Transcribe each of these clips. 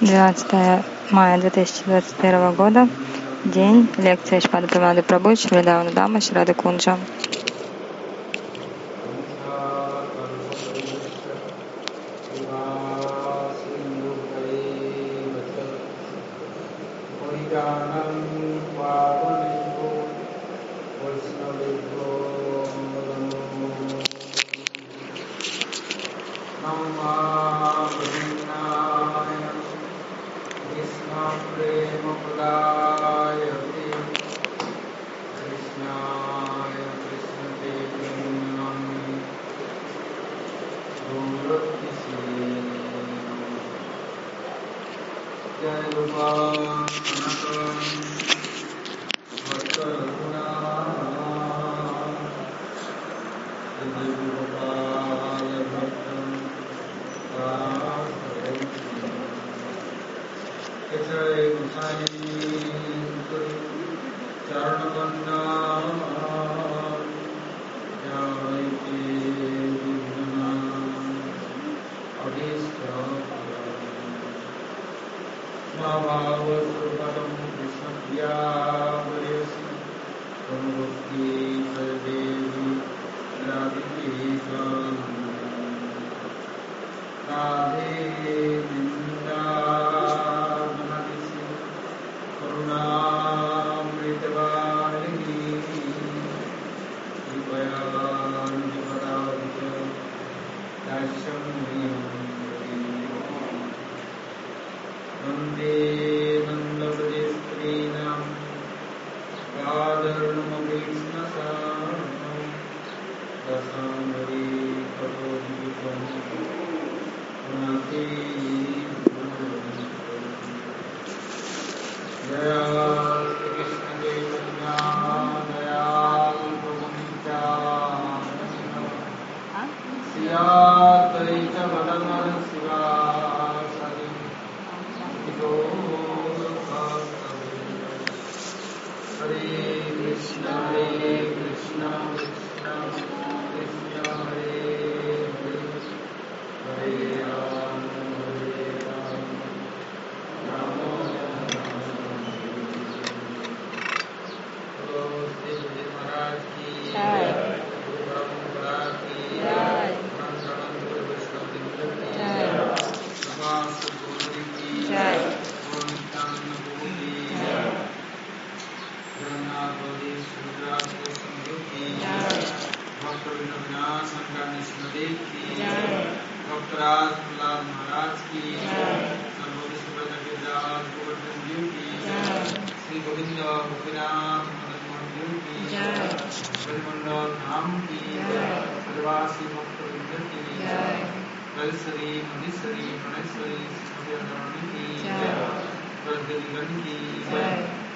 12 мая 2021 года. День. Лекция Шпада Прамады Прабhu, Шридавана Дама, Шрада Кунджа.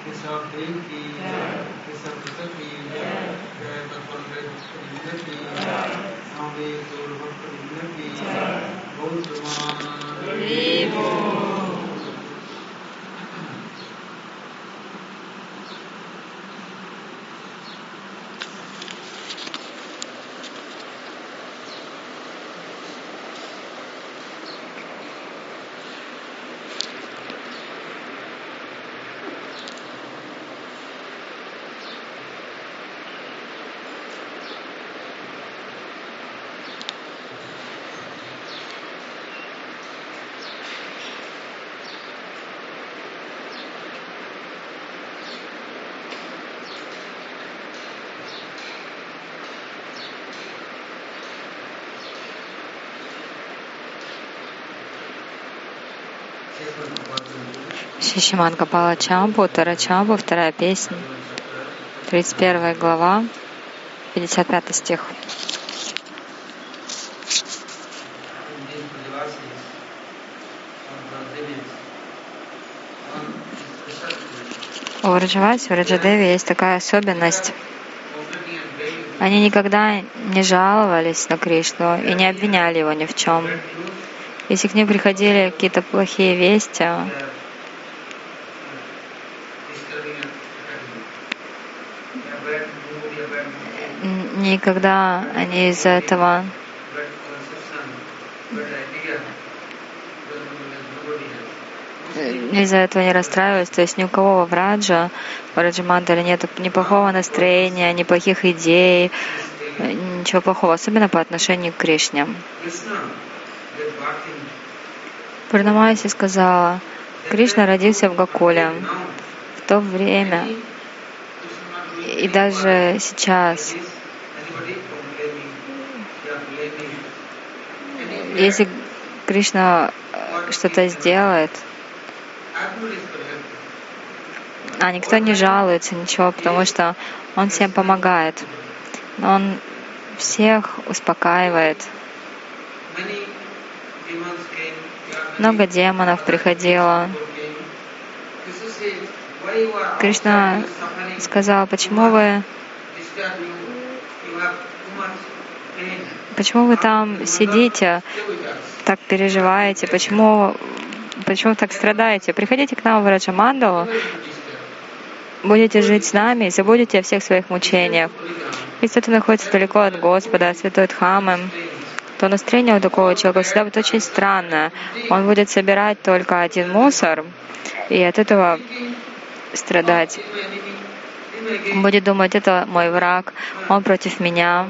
केशव देव की केशव पुस्तक की, जय भगवान विंदर की स्वामी गुरु भक्त विंदर की, बोल सुमान Шишиман Капала Чампу, Тара Чампу, вторая песня, 31 глава, 55 стих. У Раджаваси, у Раджадеви есть такая особенность. Они никогда не жаловались на Кришну и не обвиняли его ни в чем. Если к ним приходили какие-то плохие вести, никогда они из-за этого из-за этого не расстраиваться. То есть ни у кого во Враджа, в Раджамандале нет ни плохого настроения, ни плохих идей, ничего плохого, особенно по отношению к Кришне. Пурнамайси сказала, Кришна родился в Гакуле. В то время и даже сейчас, если Кришна что-то сделает, а никто не жалуется, ничего, потому что он всем помогает. Он всех успокаивает. Много демонов приходило. Кришна сказал, почему вы почему вы там сидите, так переживаете, почему, почему так страдаете? Приходите к нам в Раджамандалу, будете жить с нами и забудете о всех своих мучениях. Если кто-то находится далеко от Господа, святой Дхамы, то настроение у такого человека всегда будет очень странное. Он будет собирать только один мусор, и от этого страдать. Будет думать, это мой враг, он против меня.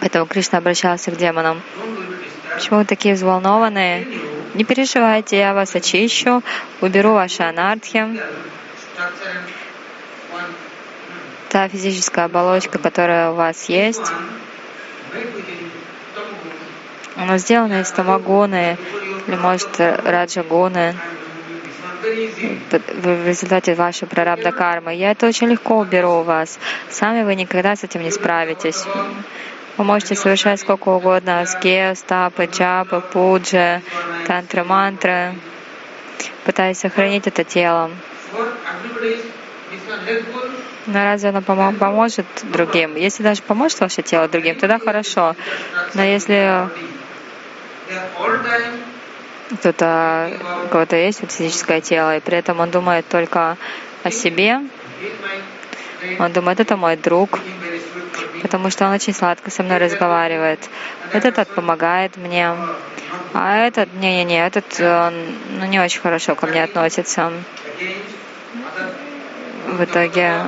Поэтому Кришна обращался к демонам. Почему вы такие взволнованные? Не переживайте, я вас очищу, уберу ваши анархи. Та физическая оболочка, которая у вас есть, она сделана из тамагуны или, может, раджагуны в результате вашей прарабда кармы. Я это очень легко уберу у вас. Сами вы никогда с этим не справитесь. Вы можете совершать сколько угодно аския, стапы, джапы, пуджи, тантры, мантры, пытаясь сохранить это тело. Но разве оно поможет другим? Если даже поможет ваше тело другим, тогда хорошо. Но если кто-то, у кого-то есть вот физическое тело, и при этом он думает только о себе, он думает, это мой друг, потому что он очень сладко со мной разговаривает. Этот помогает мне, а этот, не-не-не, этот он ну, не очень хорошо ко мне относится. В итоге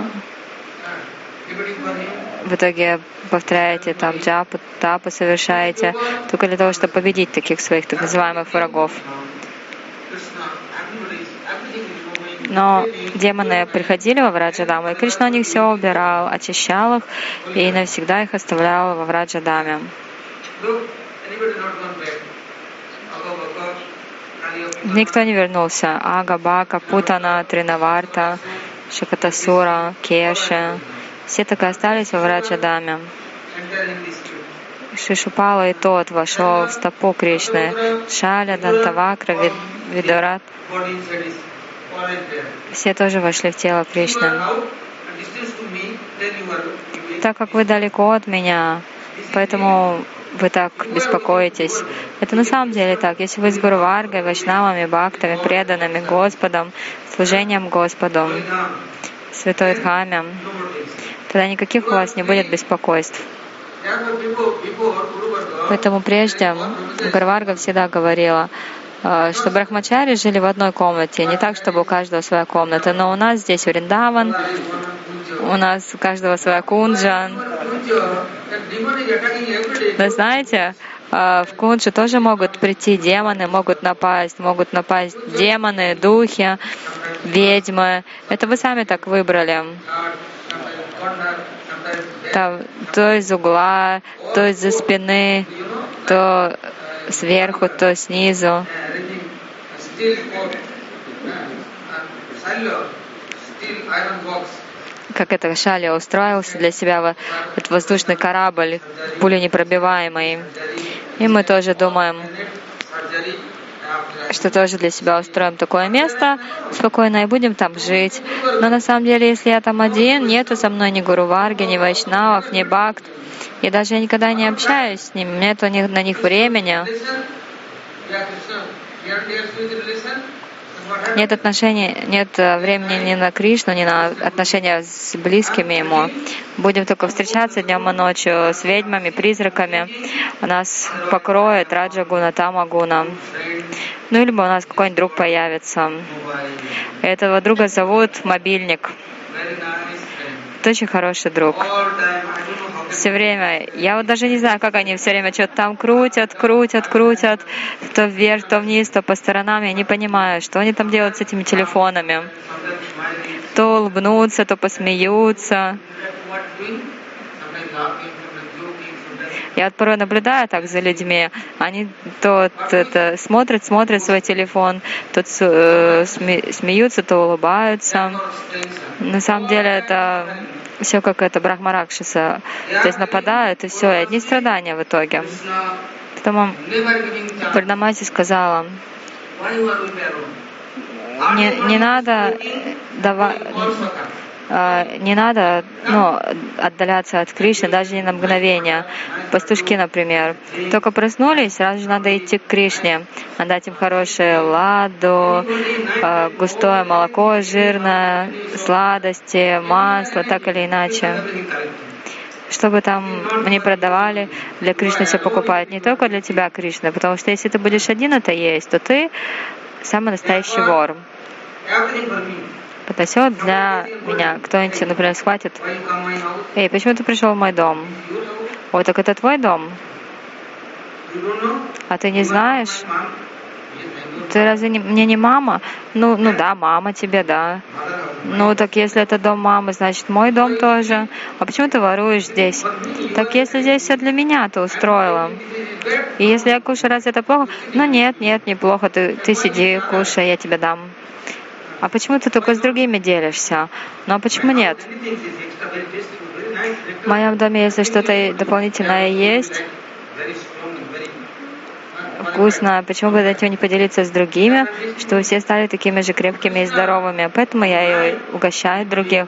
в итоге повторяете там джапу, тапу совершаете, только для того, чтобы победить таких своих так называемых врагов. Но демоны приходили во Враджадаму, и Кришна у них все убирал, очищал их и навсегда их оставлял во Враджадаме. Никто не вернулся. Ага, Бака, Путана, Тринаварта, Шакатасура, Кеши. Все так и остались во Враджадаме. Шишупала и тот вошел в стопу Кришны. Шаля, Дантавакра, Видурат. Все тоже вошли в тело Кришны. Так как вы далеко от меня, поэтому вы так беспокоитесь. Это на самом деле так. Если вы с Гурваргой, Вайшнавами, Бхактами, преданными Господом, служением Господу, Святой Дхаме, тогда никаких у вас не будет беспокойств. Поэтому прежде Гарварга всегда говорила, э, что брахмачари жили в одной комнате, не так, чтобы у каждого своя комната, но у нас здесь Вриндаван, у нас у каждого своя кунджа. Вы знаете, э, в кунджу тоже могут прийти демоны, могут напасть, могут напасть демоны, духи, ведьмы. Это вы сами так выбрали. Там, то из угла, то из-за спины, то сверху, то снизу. Как это Шаля устроился для себя этот воздушный корабль, пуленепробиваемый. И мы тоже думаем, что тоже для себя устроим такое место спокойно и будем там жить. Но на самом деле, если я там один, нету со мной ни Гуру Варги, ни Вайшнавов, ни Бхакт, и даже я никогда не общаюсь с ними, нету на них времени. Нет отношений, нет э, времени ни на Кришну, ни на отношения с близкими ему. Будем только встречаться днем и ночью с ведьмами, призраками. У нас покроет Раджагуна, Тамагуна. Ну, либо у нас какой-нибудь друг появится. Этого друга зовут Мобильник. Это очень хороший друг. Все время. Я вот даже не знаю, как они все время что-то там крутят, крутят, крутят. То вверх, то вниз, то по сторонам. Я не понимаю, что они там делают с этими телефонами. То улыбнутся, то посмеются. Я вот порой наблюдаю так за людьми. Они то это, смотрят, смотрят свой телефон, то э, смеются, то улыбаются. На самом деле это все как это Брахмаракшиса. То есть нападают, и все, и одни страдания в итоге. Поэтому Пурнамаси сказала, не, не надо давать не надо ну, отдаляться от Кришны даже не на мгновение. Пастушки, например, только проснулись, сразу же надо идти к Кришне, отдать им хорошее ладу, а, густое молоко жирное, сладости, масло, так или иначе чтобы там не продавали, для Кришны все покупают. Не только для тебя, Кришна, потому что если ты будешь один это есть, то ты самый настоящий вор поднесет для меня. Кто-нибудь, например, схватит. Эй, почему ты пришел в мой дом? Ой, так это твой дом? А ты не знаешь? Ты разве не, мне не мама? Ну, ну да, мама тебе, да. Ну так если это дом мамы, значит мой дом тоже. А почему ты воруешь здесь? Так если здесь все для меня ты устроила. И если я кушаю, раз это плохо? Ну нет, нет, неплохо. Ты, ты сиди, кушай, я тебе дам. А почему ты только с другими делишься? Ну а почему нет? В моем доме, если что-то дополнительное есть, вкусно, почему бы этим не поделиться с другими, чтобы все стали такими же крепкими и здоровыми. Поэтому я и угощаю других.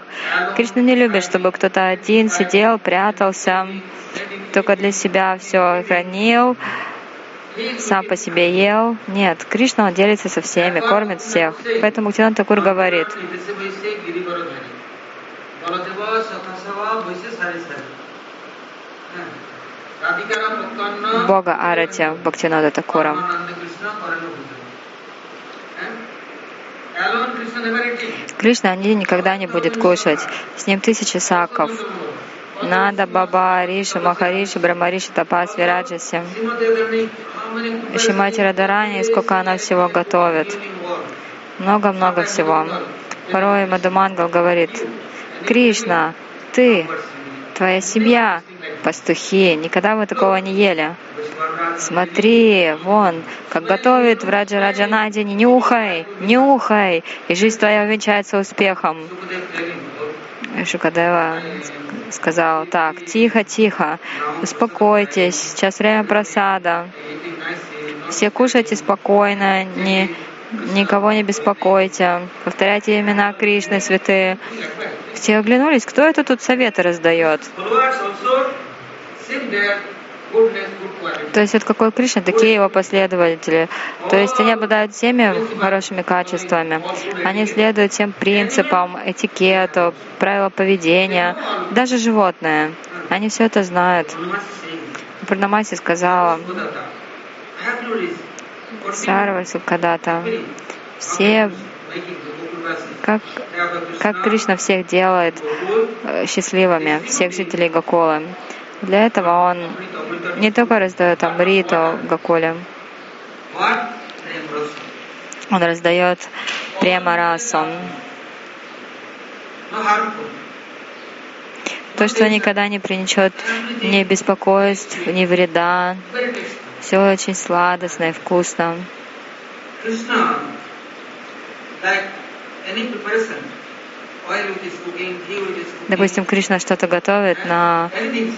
Кришна не любит, чтобы кто-то один сидел, прятался, только для себя все хранил, сам по себе ел. Нет, Кришна, он делится со всеми, кормит всех. Поэтому Муктинан Такур говорит, Бога Аратя Бхактинада Такура. Кришна они никогда не будет кушать. С ним тысячи саков. Нада, Баба, Риша, Махариши, Брамариши, Тапас, Вираджаси. Шимати Радарани, сколько она всего готовит. Много-много всего. Порой Мадумангал говорит, Кришна, ты, твоя семья, пастухи, никогда вы такого не ели. Смотри, вон, как готовит в Раджа Раджанаде, не нюхай, нюхай, и жизнь твоя увенчается успехом. Шукадева сказал, так, тихо, тихо, успокойтесь, сейчас время просада. Все кушайте спокойно, не, никого не беспокойте. Повторяйте имена Кришны, святые. Все оглянулись, кто это тут советы раздает? То есть от какой Кришны, такие его последователи. То есть они обладают всеми хорошими качествами. Они следуют всем принципам, этикету, правила поведения, даже животные. Они все это знают. Пурнамаси сказала, Сарвасу когда-то, все как, как Кришна всех делает э, счастливыми, всех жителей Гакулы. Для этого он не только раздает Амриту Гакуле, он раздает према расу. То, что никогда не принесет ни беспокойств, ни вреда. Все очень сладостно и вкусно. Допустим, Кришна что-то готовит на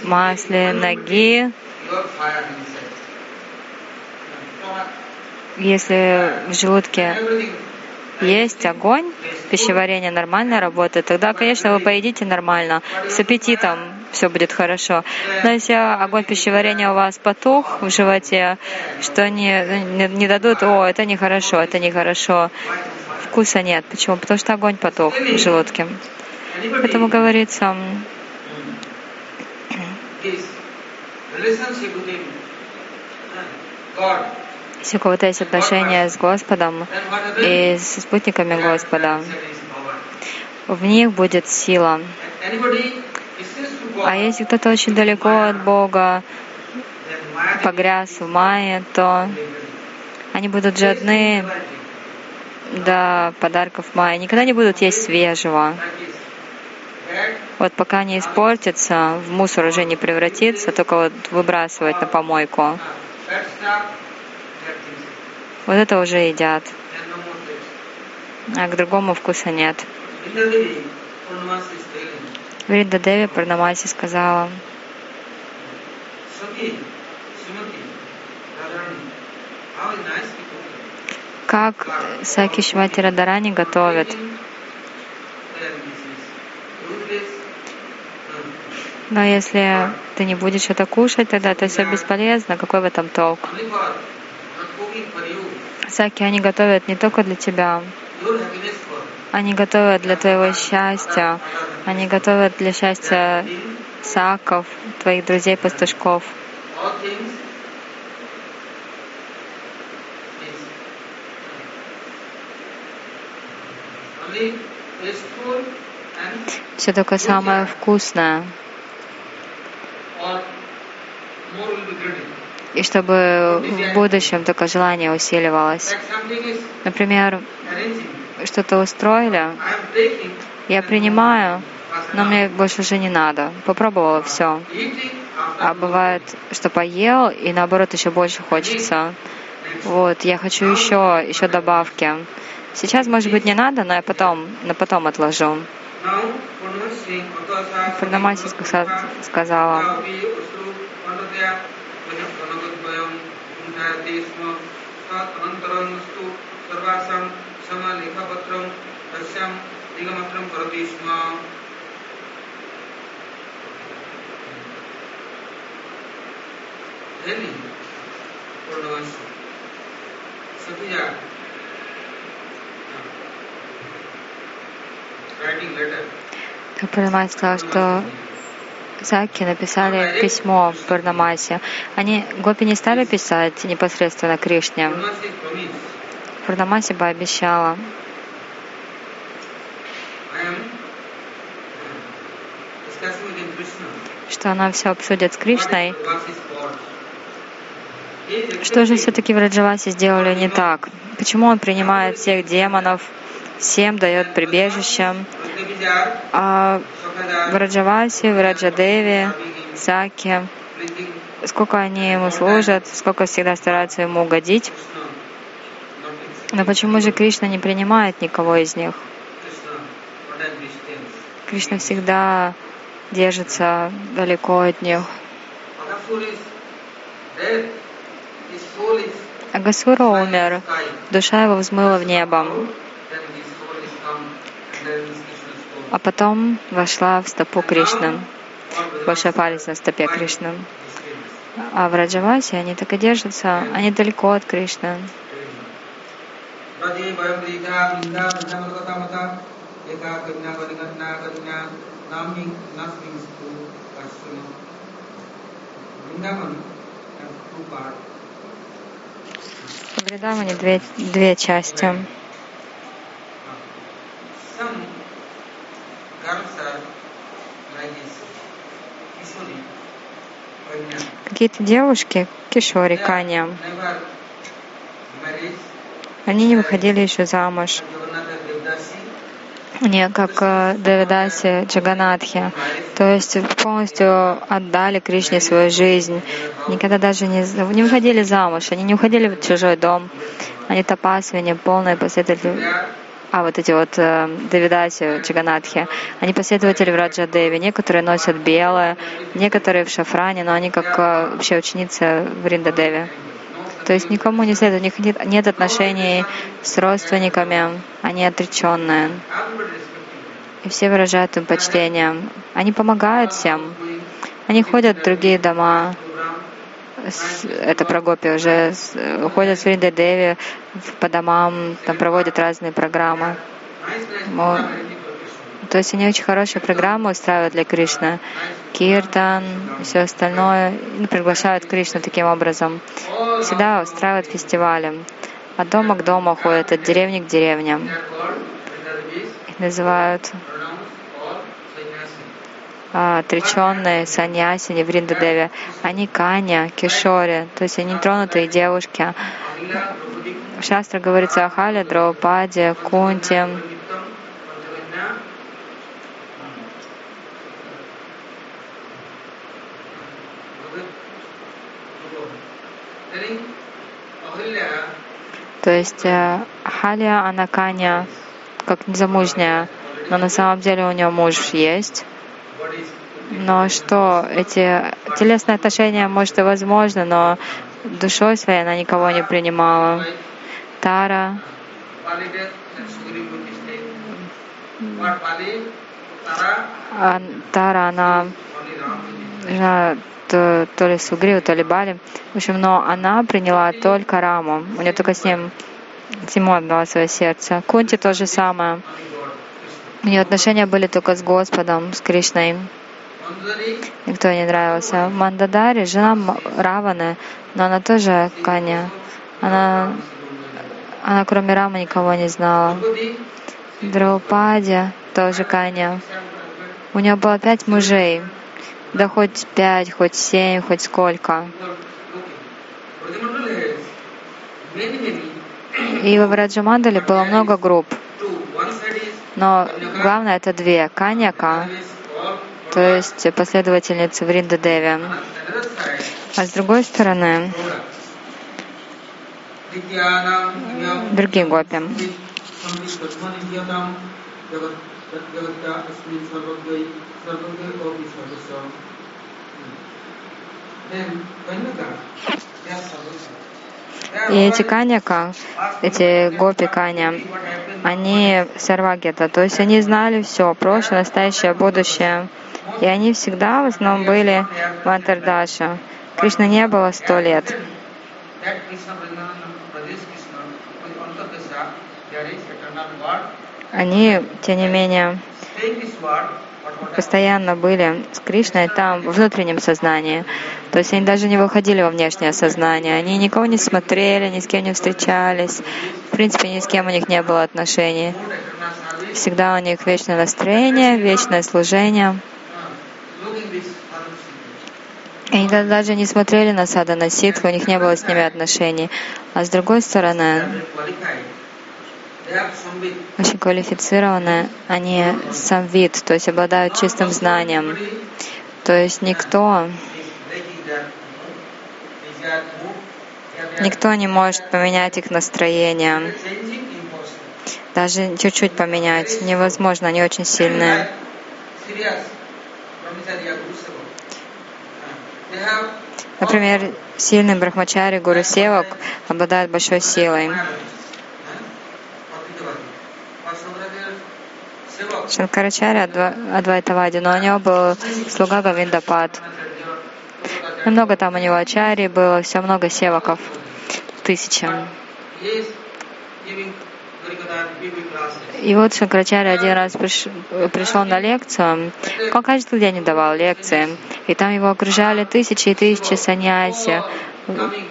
масле, ноги. Если в желудке есть огонь, пищеварение нормально работает, тогда, конечно, вы поедите нормально, с аппетитом все будет хорошо. Но если огонь пищеварения у вас потух в животе, что не, не, не дадут, о, это нехорошо, это нехорошо, вкуса нет. Почему? Потому что огонь потух в желудке. Поэтому говорится, если у кого-то есть отношения с Господом и с спутниками Господа, в них будет сила. А если кто-то очень далеко от Бога, погряз в мае, то они будут жадны до подарков мая, никогда не будут есть свежего. Вот пока не испортится, в мусор уже не превратится, только вот выбрасывать на помойку. Вот это уже едят. А к другому вкуса нет. Врида Деви Парнамаси сказала, как Саки Швати Радарани готовят. Но если ты не будешь это кушать, тогда это все бесполезно. Какой в этом толк? Саки они готовят не только для тебя. Они готовят для твоего счастья. Они готовят для счастья саков, твоих друзей-пастушков. Все только самое вкусное. И чтобы в будущем только желание усиливалось. Например, что-то устроили, я принимаю, но мне больше уже не надо. Попробовала все. А бывает, что поел, и наоборот еще больше хочется. Вот, я хочу еще, еще добавки. Сейчас, может быть, не надо, но я потом, на потом отложу. Пурнамаси сказала, Really? Purnamasi. Satya. Пурнамаси сказал, что Саки написали письмо Пурнамасе. Они, гопи не стали писать непосредственно Кришне. Пурнамаси бы обещала. что она все обсудит с Кришной. Что же все-таки в Раджавасе сделали не так? Почему он принимает всех демонов, всем дает прибежище. А в Раджавасе, в Раджадеве, Саке, сколько они ему служат, сколько всегда стараются ему угодить. Но почему же Кришна не принимает никого из них? Кришна всегда держится далеко от них. Агасура умер, душа его взмыла в небо а потом вошла в стопу Кришны. Палец на стопе Кришны. А в Раджавасе они так и держатся, они далеко от Кришны. В Вриндаване две, две части. Какие-то девушки, кишори, каня, они не выходили еще замуж. Не как э, Давидаси Джаганатхи, то есть полностью отдали Кришне свою жизнь, никогда даже не, не выходили замуж, они не уходили в чужой дом, они тапасвини, полные последователи а вот эти вот э, Давидаси, Чаганатхи, они последователи в Раджадеви. Некоторые носят белое, некоторые в шафране, но они как э, вообще ученицы в Риндадеве. То есть никому не следует, у них нет, нет отношений с родственниками, они отреченные. И все выражают им почтение. Они помогают всем. Они ходят в другие дома, это про гопи, уже ходят с Вринда Деви по домам, там проводят разные программы. То есть они очень хорошие программы устраивают для Кришны. Киртан, все остальное. И приглашают Кришну таким образом. Всегда устраивают фестивали. От дома к дому ходят, от деревни к деревне. Их называют отреченные саньясини в Риндадеве. Они каня, кишори, то есть они тронутые девушки. В Шастре говорится о Хале, Драупаде, Кунте, То есть э, Халия, она Каня, как незамужняя, но на самом деле у нее муж есть. Но что, эти телесные отношения, может, и возможно, но душой своей она никого не принимала. Тара, а, Тара, она, она то, то ли Сугрива, то ли Бали. В общем, но она приняла только Раму. У нее только с ним, с отдала свое сердце. Кунти то же самое. У нее отношения были только с Господом, с Кришной. Никто не нравился. Мандадари, жена Раваны, но она тоже Каня. Она, она кроме Рамы никого не знала. Драупади тоже Каня. У нее было пять мужей. Да хоть пять, хоть семь, хоть сколько. И в Враджамандале было много групп. Но главное это две. Каньяка, то есть последовательницы Вринда Деви. А с другой стороны, другие гопи. И эти каняка, эти гопи каня, они сарвагета, то есть они знали все, прошлое, настоящее, будущее. И они всегда в основном были в Антардаша. Кришна не было сто лет. Они, тем не менее, постоянно были с Кришной там, в внутреннем сознании. То есть они даже не выходили во внешнее сознание. Они никого не смотрели, ни с кем не встречались. В принципе, ни с кем у них не было отношений. Всегда у них вечное настроение, вечное служение. Они даже не смотрели на сада, на ситху, у них не было с ними отношений. А с другой стороны, очень квалифицированные, они сам вид, то есть обладают чистым знанием. То есть никто, никто не может поменять их настроение. Даже чуть-чуть поменять невозможно, они очень сильные. Например, сильный брахмачари Гуру Севак обладает большой силой. Шанкарачаря Адвайтавади, но у него был слуга Гавиндапад. Много там у него ачари было, все много севаков, тысячи. И вот Шанкарачаря один раз приш, пришел на лекцию, он каждый день давал лекции, и там его окружали тысячи и тысячи саньяси,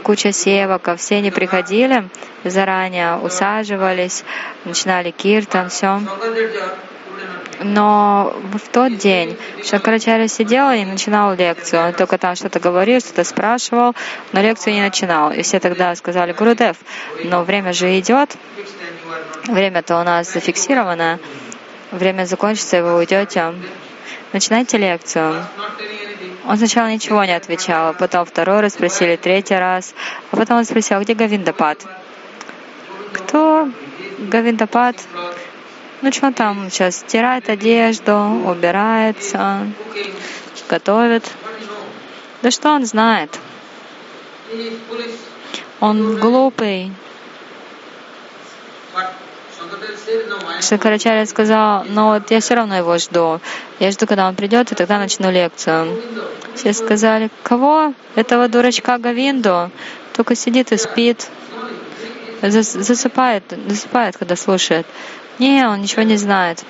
куча севаков, все они приходили заранее, усаживались, начинали киртан, все. Но в тот день Шанкарачаря сидел и начинал лекцию. Он только там что-то говорил, что-то спрашивал, но лекцию не начинал. И все тогда сказали, Гурудев, но время же идет, время-то у нас зафиксировано, время закончится, и вы уйдете. Начинайте лекцию. Он сначала ничего не отвечал, потом второй раз спросили, третий раз, а потом он спросил, где Гавиндапад? Кто Гавиндапад? Ну что там сейчас? Стирает одежду, убирается, готовит. Да что он знает? Он глупый. Шанкарачарья сказал, но вот я все равно его жду. Я жду, когда он придет, и тогда начну лекцию. Все сказали, кого? Этого дурачка Гавинду? Только сидит и спит. Засыпает, засыпает, когда слушает. Не, он ничего не знает.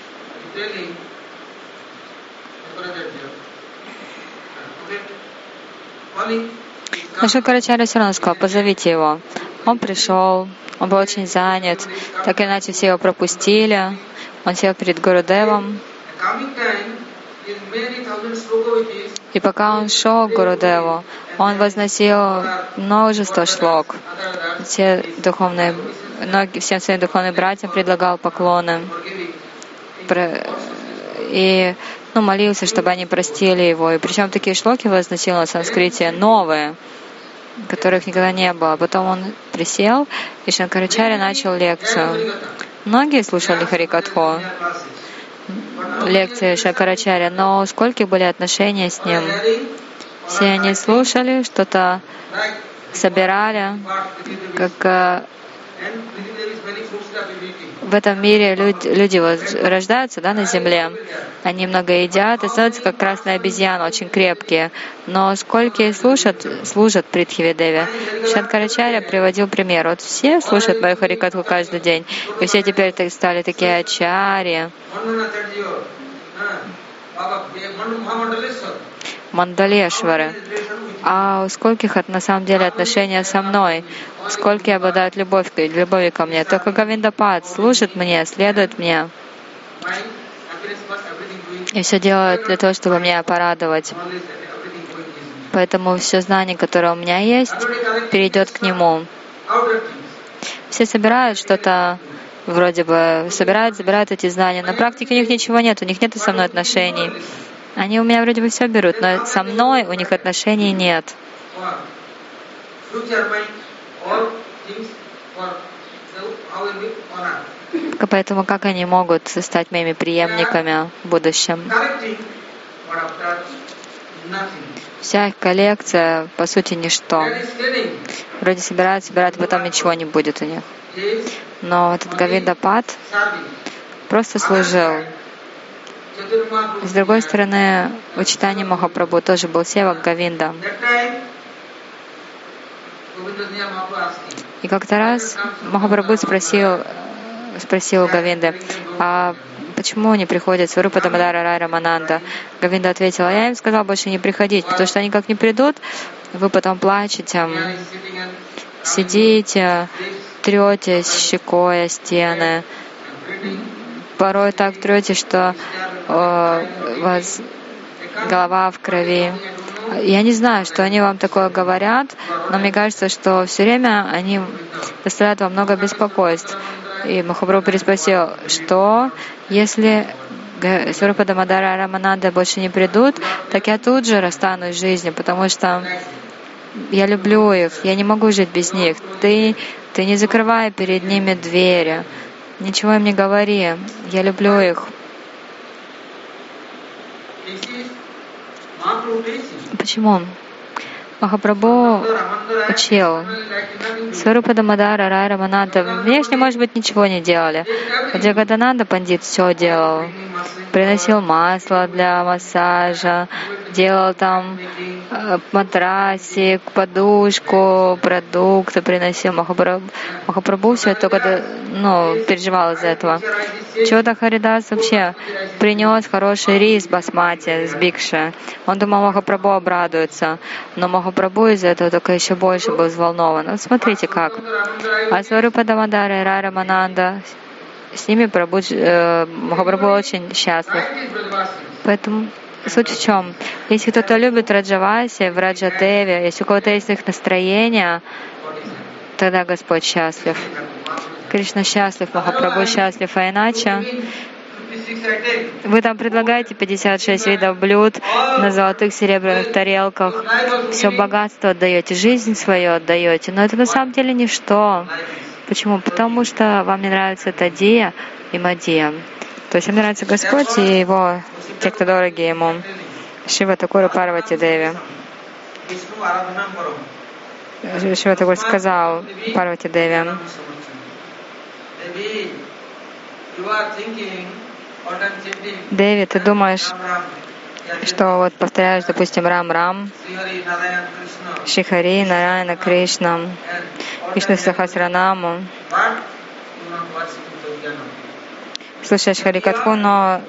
Но Шанкарачарья все равно сказал, позовите его. Он пришел, он был очень занят, так иначе все его пропустили. Он сел перед Гурудевом. И пока он шел к Гурудеву, он возносил множество шлок. Все духовные, всем своим духовным братьям предлагал поклоны. И ну, молился, чтобы они простили его. И причем такие шлоки возносил на санскрите новые которых никогда не было. Потом он присел, и Шанкарачаря начал лекцию. Многие слушали Харикатху, лекции Шанкарачаря, но сколько были отношения с ним? Все они слушали, что-то собирали, как э, в этом мире люди, люди вот рождаются да, на земле, они много едят и становятся как красная обезьяна, очень крепкие. Но сколько слушают, служат Притхивидеве. Шанкарачаря приводил пример. Вот все слушают мою харикатку каждый день, и все теперь стали такие ачари. Мандалешвары. А у скольких на самом деле отношения со мной? Сколько обладают любовь, любовью ко мне? Только Гавиндапад служит мне, следует мне. И все делает для того, чтобы меня порадовать. Поэтому все знание, которое у меня есть, перейдет к нему. Все собирают что-то вроде бы, собирают, забирают эти знания. На практике у них ничего нет, у них нет со мной отношений. Они у меня вроде бы все берут, но со мной у них отношений нет. Поэтому как они могут стать моими преемниками в будущем? Вся их коллекция, по сути, ничто. Вроде собирают, собирают, потом ничего не будет у них. Но этот Гавиндапад просто служил. С другой стороны, у Читани Махапрабху тоже был Севак Гавинда. И как-то раз Махапрабху спросил, спросил Гавинда, а почему не приходят Сварупа Дамадара Райра Мананда? Гавинда ответила, я им сказал больше не приходить, потому что они как не придут, вы потом плачете, сидите, третесь щекой о стены, порой так трете, что э, у вас голова в крови. Я не знаю, что они вам такое говорят, но мне кажется, что все время они доставляют вам много беспокойств. И Махапрабху переспросил, что если Сварупа Дамадара Рамананда больше не придут, так я тут же расстанусь с жизнью, потому что я люблю их, я не могу жить без них. Ты, ты не закрывай перед ними двери. Ничего им не говори. Я люблю их. Почему? Махапрабху учил. Сварупа Дамадара, Рай Рамананда внешне, может быть, ничего не делали. Джагадананда Пандит все делал. Приносил масло для массажа, делал там э, матрасик, подушку, продукты приносил. Махапрабху, Махапрабху все это только ну, переживал из-за этого. Чего-то Харидас вообще принес хороший рис басмати с бикши. Он думал, Махапрабху обрадуется. Но Махапрабху из-за этого только еще больше был взволнован. Вот смотрите как. А Сварупа Дамадара и Рара Мананда с ними Прабhu, э, Махапрабху очень счастлив. Поэтому Суть в чем? Если кто-то любит Раджаваси, в Раджадеве, если у кого-то есть их настроение, тогда Господь счастлив. Кришна счастлив, Махапрабху счастлив, а иначе вы там предлагаете 56 видов блюд на золотых, серебряных тарелках, все богатство отдаете, жизнь свою отдаете, но это на самом деле ничто. Почему? Потому что вам не нравится Тадия и Мадия. То есть им нравится Господь и Его, те, кто дороги Ему. Шива Такура Парвати Деви. Шива Такур сказал Парвати Деви, Дэви, ты думаешь, что вот повторяешь, допустим, Рам-Рам, Шихари, Нараяна, Кришна, Вишну Сахасранаму, слушаешь Харикатху, но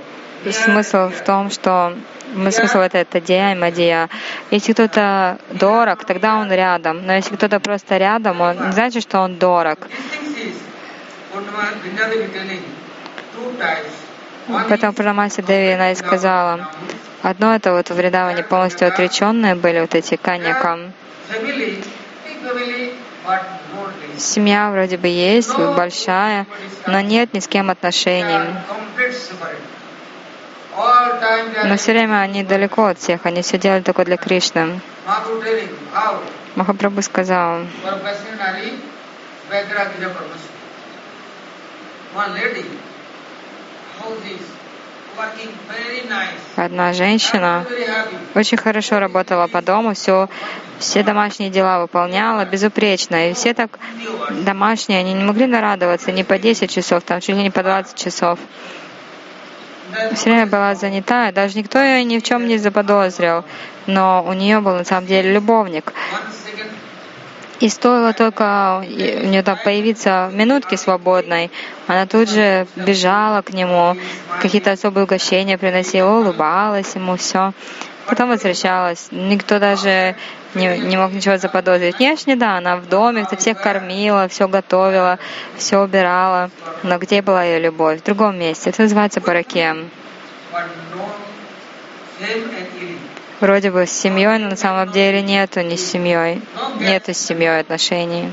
смысл в том, что смысл это, это Дия и Мадия. Если кто-то дорог, тогда он рядом. Но если кто-то просто рядом, он не значит, что он дорог. Поэтому Прамаси Деви она и сказала, одно это вот в Вриндаване полностью отреченные были вот эти каньякам. Семья вроде бы есть, большая, но нет ни с кем отношений. Но все время они далеко от всех, они все делают только для Кришны. Махапрабху сказал, Одна женщина очень хорошо работала по дому, все, все домашние дела выполняла безупречно. И все так домашние, они не могли нарадоваться не по 10 часов, там чуть ли не по 20 часов. Все время была занята, даже никто ее ни в чем не заподозрил, но у нее был на самом деле любовник. И стоило только у нее там появиться минутки свободной, она тут же бежала к нему, какие-то особые угощения приносила, улыбалась ему, все. Потом возвращалась. Никто даже не, не мог ничего заподозрить. Внешне, да, она в доме, кто всех кормила, все готовила, все убирала. Но где была ее любовь? В другом месте. Это называется паракем вроде бы с семьей, но на самом деле нету ни с семьей, нету с семьей отношений.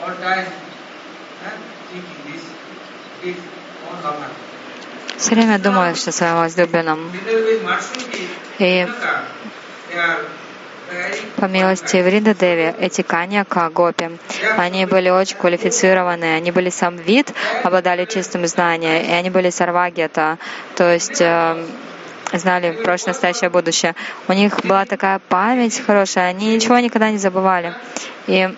All time, thinking this, this, all lover все время думаешь о своем возлюбленном. И по милости Врида Деви, эти каньяка, гопи, они были очень квалифицированные, они были сам вид, обладали чистым знанием, и они были сарвагета, то есть э, знали прошлое, настоящее, будущее. У них была такая память хорошая, они ничего никогда не забывали. И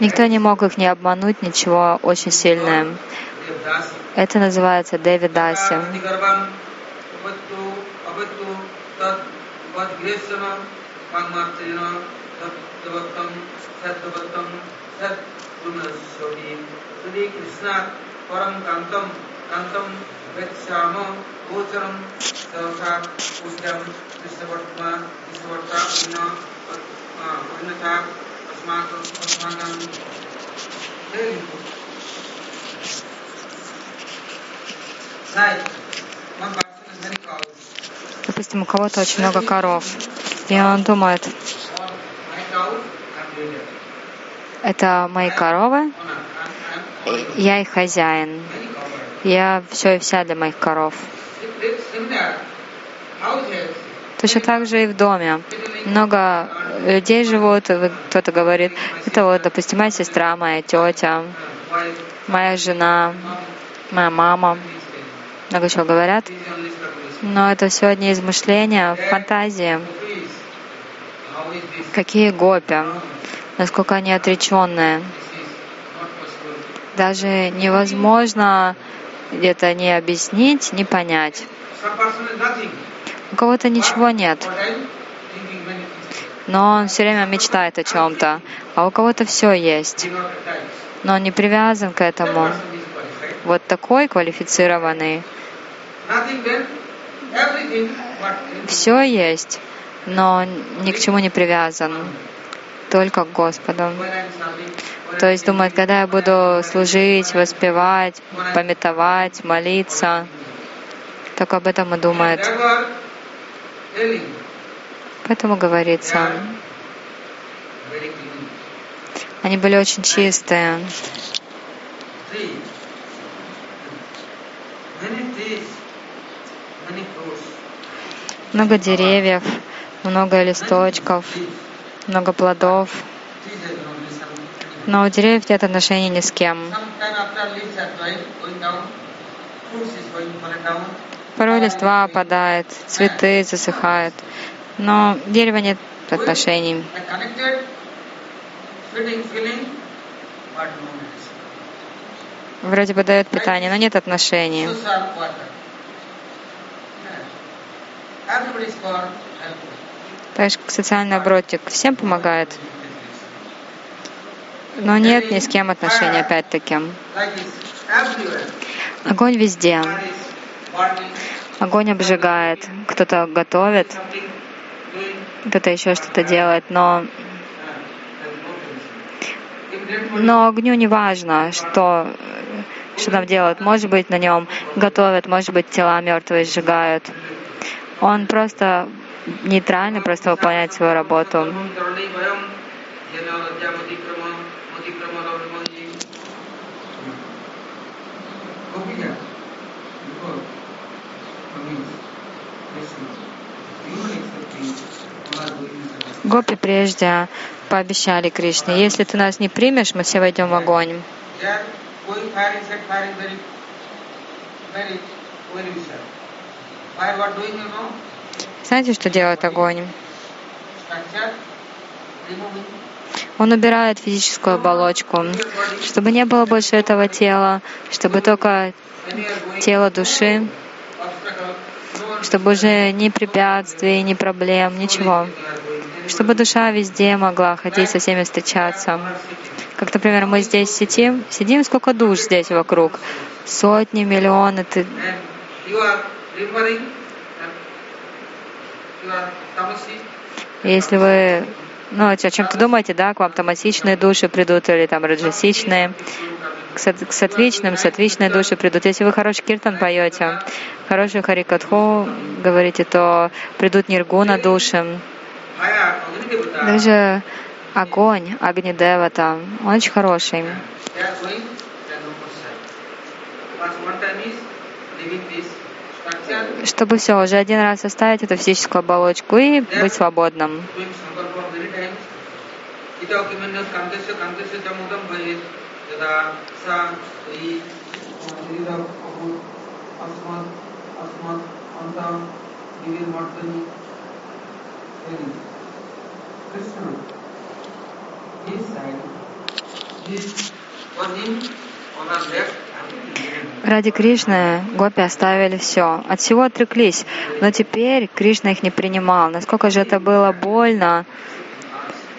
Никто не мог их не обмануть, ничего очень сильное. Это называется Деви Даси. Допустим, у кого-то очень много коров, и он думает, это мои коровы, я их хозяин, я все и вся для моих коров. Точно так же и в доме. Много людей живут, кто-то говорит, это вот, допустим, моя сестра, моя тетя, моя жена, моя мама. Много чего говорят. Но это все одни измышления, фантазии. Какие гопи, насколько они отреченные. Даже невозможно где-то не объяснить, не понять. У кого-то ничего нет, но он все время мечтает о чем-то, а у кого-то все есть, но он не привязан к этому. Вот такой квалифицированный. Все есть, но ни к чему не привязан, только к Господу. То есть думает, когда я буду служить, воспевать, пометовать, молиться, только об этом и думает. Поэтому говорится, они были очень чистые. Много деревьев, много листочков, много плодов, но у деревьев нет отношений ни с кем. Порой листва опадает, цветы засыхают, но дерева нет отношений. Вроде бы дает питание, но нет отношений. Так же, как социальный оборотик всем помогает, но нет ни с кем отношений, опять-таки. Огонь везде. Огонь обжигает. Кто-то готовит, кто-то еще что-то делает, но но огню не важно, что, что там делают. Может быть, на нем готовят, может быть, тела мертвые сжигают. Он просто нейтрально, просто выполняет свою работу. Гопи прежде пообещали Кришне, если ты нас не примешь, мы все войдем в огонь. Знаете, что делает огонь? Он убирает физическую оболочку, чтобы не было больше этого тела, чтобы только тело души, чтобы уже ни препятствий, ни проблем, ничего. Чтобы душа везде могла ходить со всеми встречаться. Как, например, мы здесь сидим, сидим сколько душ здесь вокруг, сотни, миллионы. Ты... Если вы ну, о чем-то думаете, да, к вам тамасичные души придут или там раджасичные, к, сат, к сатвичным, сатвичные души придут. Если вы хороший киртан поете, хороший харикатху говорите, то придут ниргуна души. Даже огонь, Агнидевата, он очень хороший. Чтобы все, уже один раз оставить эту физическую оболочку и быть свободным. Ради Кришны гопи оставили все, от всего отреклись, но теперь Кришна их не принимал. Насколько же это было больно,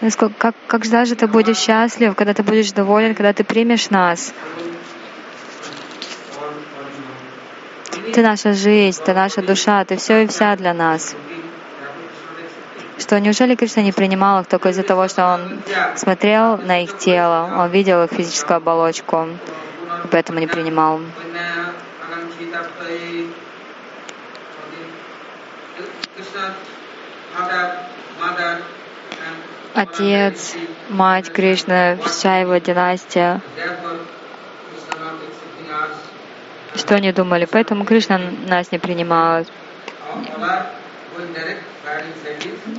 насколько, как, как же ты будешь счастлив, когда ты будешь доволен, когда ты примешь нас. Ты наша жизнь, ты наша душа, ты все и вся для нас что неужели Кришна не принимал их только из-за того, что он смотрел на их тело, он видел их физическую оболочку, и поэтому не принимал. Отец, мать Кришна, вся его династия. Что они думали? Поэтому Кришна нас не принимал.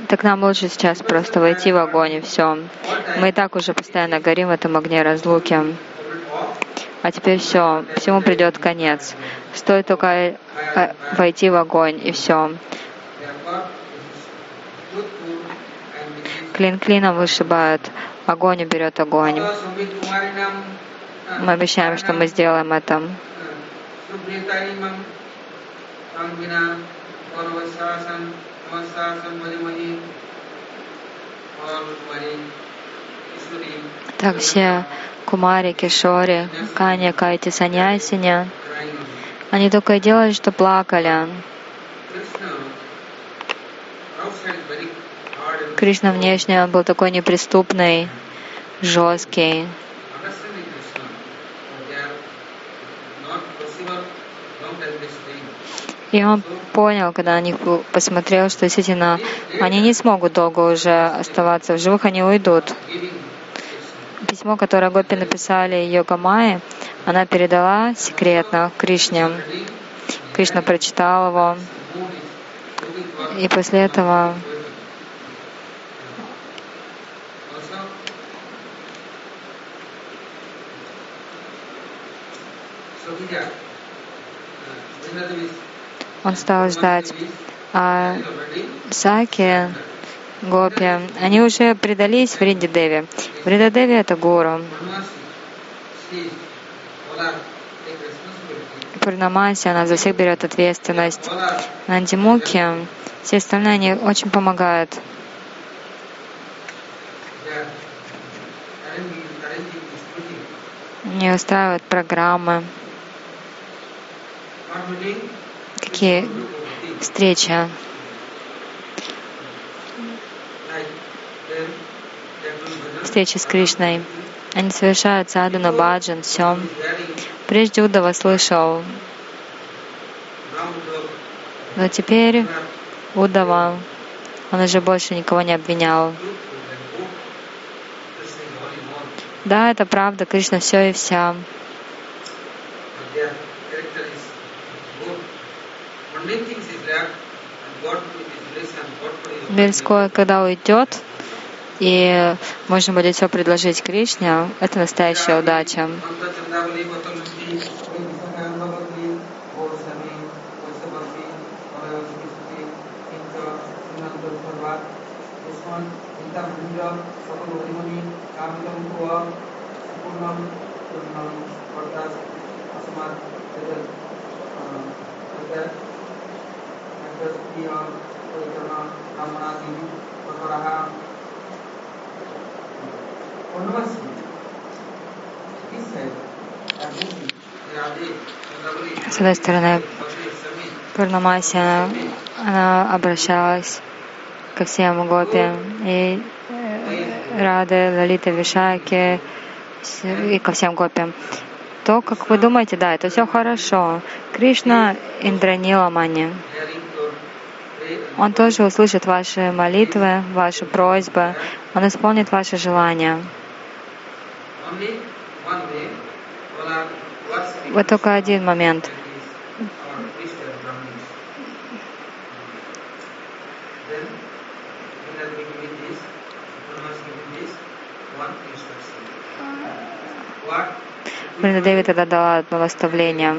Так нам лучше сейчас просто войти в огонь и все. Мы и так уже постоянно горим в этом огне разлуки. А теперь все, всему придет конец. Стоит только э, войти в огонь и все. Клин клином вышибают, огонь уберет огонь. Мы обещаем, что мы сделаем это. Так все Кумари, Кишори, Каня, Кайти, Саньясиня, они только и делали, что плакали. Кришна. Внешне был такой неприступный, жесткий. И он понял, когда на них посмотрел, что действительно они не смогут долго уже оставаться в живых, они уйдут. Письмо, которое Гопи написали Йога Майи, она передала секретно Кришне. Кришна прочитал его. И после этого Yeah. Он стал ждать. А Саки, Гопи, они уже предались Вринди Деви. Вринда Деви — это гуру. Пурнамаси, она за всех берет ответственность. Нандимуки, все остальные, они очень помогают. Не устраивают программы. Какие встречи. Встречи с Кришной. Они совершают садхуна, баджан, все. Прежде Удава слышал, но теперь Удава, он уже больше никого не обвинял. Да, это правда, Кришна все и вся. Мирское, когда уйдет, и можно будет все предложить Кришне, это настоящая удача. С одной стороны, Пурнамаси, она, она обращалась ко всем гопи, и э, Рады, Лалита, Вишаки, и ко всем гопи. То, как вы думаете, да, это все хорошо. Кришна Индранила Мани. Он тоже услышит ваши молитвы, ваши просьбы. Он исполнит ваши желания. Вот только один момент. Бриндадеви тогда дала одно наставление.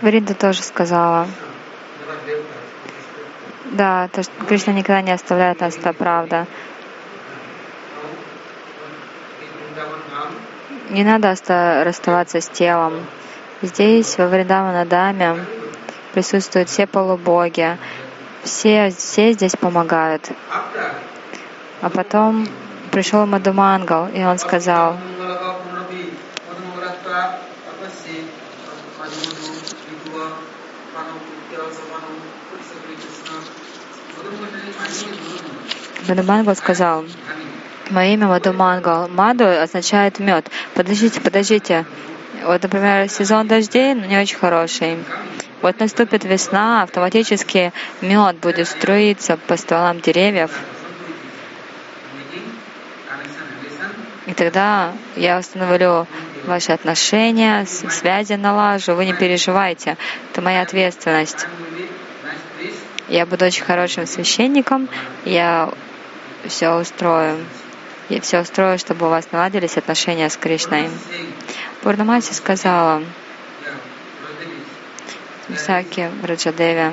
Вринда тоже сказала, да, то, что Кришна никогда не оставляет нас, это правда. Не надо расставаться с телом. Здесь, во Вриндаванадаме, присутствуют все полубоги. Все, все здесь помогают. А потом пришел Мадумангал, и он сказал, Мадумангал сказал, Мое имя Мадумангал. Маду означает мед. Подождите, подождите. Вот, например, сезон дождей не очень хороший. Вот наступит весна, автоматически мед будет струиться по стволам деревьев. И тогда я установлю ваши отношения, связи налажу, вы не переживайте. Это моя ответственность. Я буду очень хорошим священником, я все устрою. Я все устрою, чтобы у вас наладились отношения с Кришной. Пурнамаси сказала, Саки Раджадеви,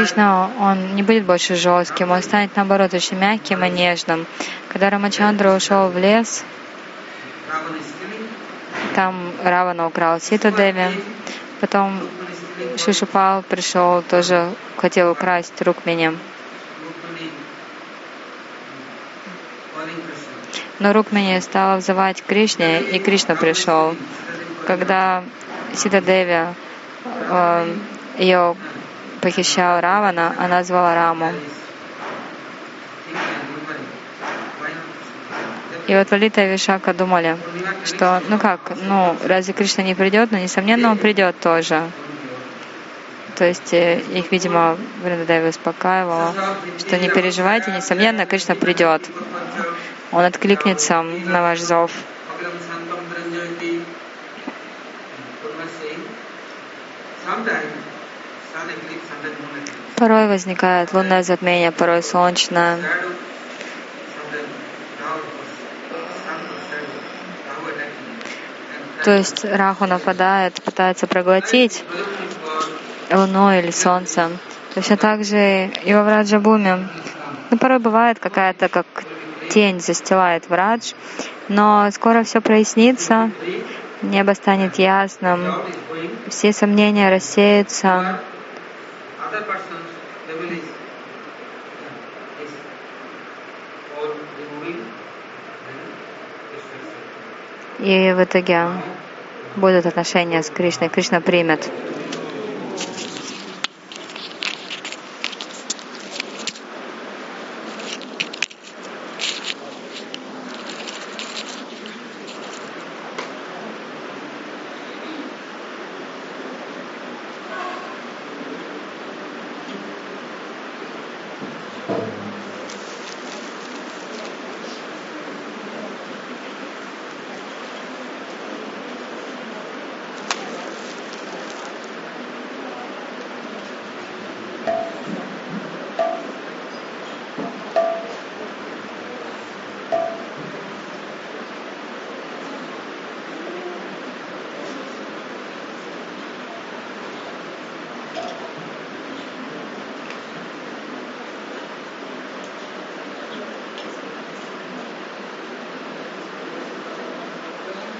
Кришна, он не будет больше жестким, он станет наоборот очень мягким и нежным. Когда Рамачандра ушел в лес, там Равана украл Ситу Деви, потом Шишупал пришел, тоже хотел украсть Рукмини. Но Рукмини стала взывать Кришне, и Кришна пришел. Когда Сита Деви э, ее похищал Равана, она звала Раму. И вот Лалита и Вишака думали, что, ну как, ну, разве Кришна не придет? Но, ну, несомненно, он придет тоже. То есть э, их, видимо, Вриндадеви успокаивала, что не переживайте, несомненно, Кришна придет. Он откликнется на ваш зов. Порой возникает лунное затмение, порой солнечное. То есть Раху нападает, пытается проглотить Луну или Солнце. Точно так же и во Враджабуме. Ну, порой бывает какая-то как тень застилает Врадж, но скоро все прояснится, небо станет ясным, все сомнения рассеются. И в итоге будут отношения с Кришной. Кришна примет.